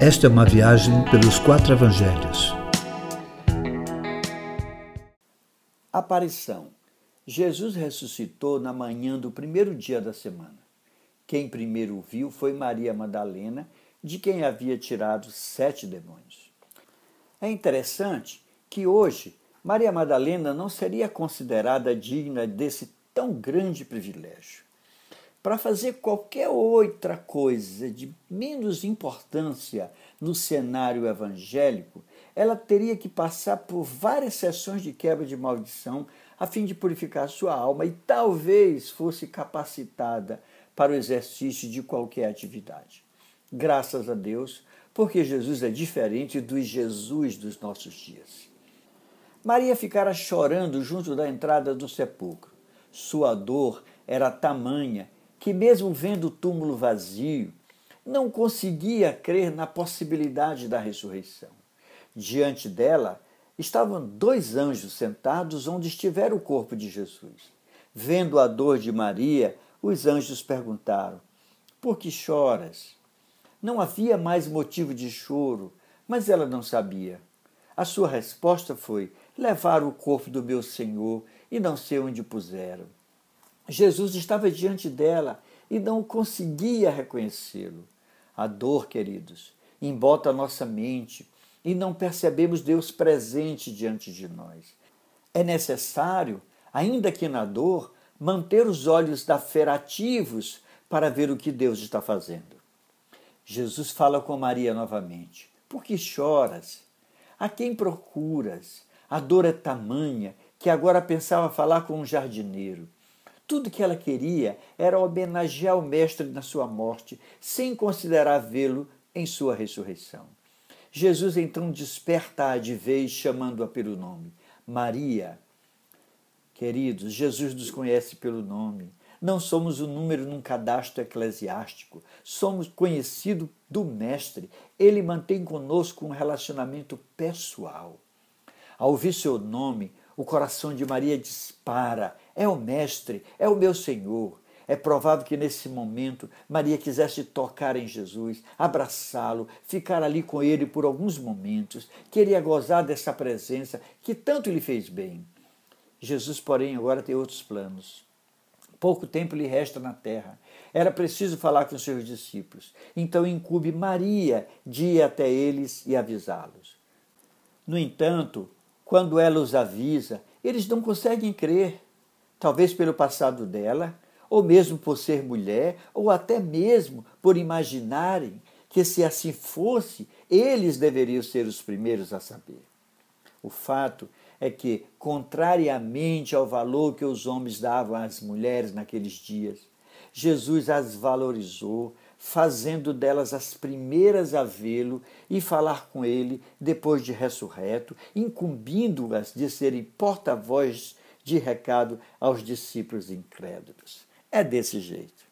Esta é uma viagem pelos quatro evangelhos. Aparição. Jesus ressuscitou na manhã do primeiro dia da semana. Quem primeiro o viu foi Maria Madalena, de quem havia tirado sete demônios. É interessante que hoje Maria Madalena não seria considerada digna desse tão grande privilégio. Para fazer qualquer outra coisa de menos importância no cenário evangélico, ela teria que passar por várias sessões de quebra de maldição a fim de purificar sua alma e talvez fosse capacitada para o exercício de qualquer atividade. Graças a Deus, porque Jesus é diferente do Jesus dos nossos dias. Maria ficara chorando junto da entrada do sepulcro. Sua dor era tamanha que, mesmo vendo o túmulo vazio, não conseguia crer na possibilidade da ressurreição. Diante dela estavam dois anjos sentados onde estivera o corpo de Jesus. Vendo a dor de Maria, os anjos perguntaram: Por que choras? Não havia mais motivo de choro, mas ela não sabia. A sua resposta foi: Levaram o corpo do meu Senhor e não sei onde puseram. Jesus estava diante dela e não conseguia reconhecê-lo. A dor, queridos, embota a nossa mente e não percebemos Deus presente diante de nós. É necessário, ainda que na dor, manter os olhos da fé ativos para ver o que Deus está fazendo. Jesus fala com Maria novamente: Por que choras? A quem procuras? A dor é tamanha que agora pensava falar com um jardineiro. Tudo que ela queria era homenagear o Mestre na sua morte, sem considerar vê-lo em sua ressurreição. Jesus então desperta-a de vez, chamando-a pelo nome. Maria. Queridos, Jesus nos conhece pelo nome. Não somos o um número num cadastro eclesiástico. Somos conhecidos do Mestre. Ele mantém conosco um relacionamento pessoal. Ao ouvir seu nome, o coração de Maria dispara. É o Mestre, é o meu Senhor. É provável que nesse momento Maria quisesse tocar em Jesus, abraçá-lo, ficar ali com ele por alguns momentos, queria gozar dessa presença que tanto lhe fez bem. Jesus, porém, agora tem outros planos. Pouco tempo lhe resta na terra. Era preciso falar com seus discípulos. Então incube Maria de ir até eles e avisá-los. No entanto, quando ela os avisa, eles não conseguem crer, talvez pelo passado dela, ou mesmo por ser mulher, ou até mesmo por imaginarem que, se assim fosse, eles deveriam ser os primeiros a saber. O fato é que, contrariamente ao valor que os homens davam às mulheres naqueles dias, Jesus as valorizou, fazendo delas as primeiras a vê-lo e falar com ele depois de ressurreto, incumbindo-as de serem porta-voz de recado aos discípulos incrédulos. É desse jeito.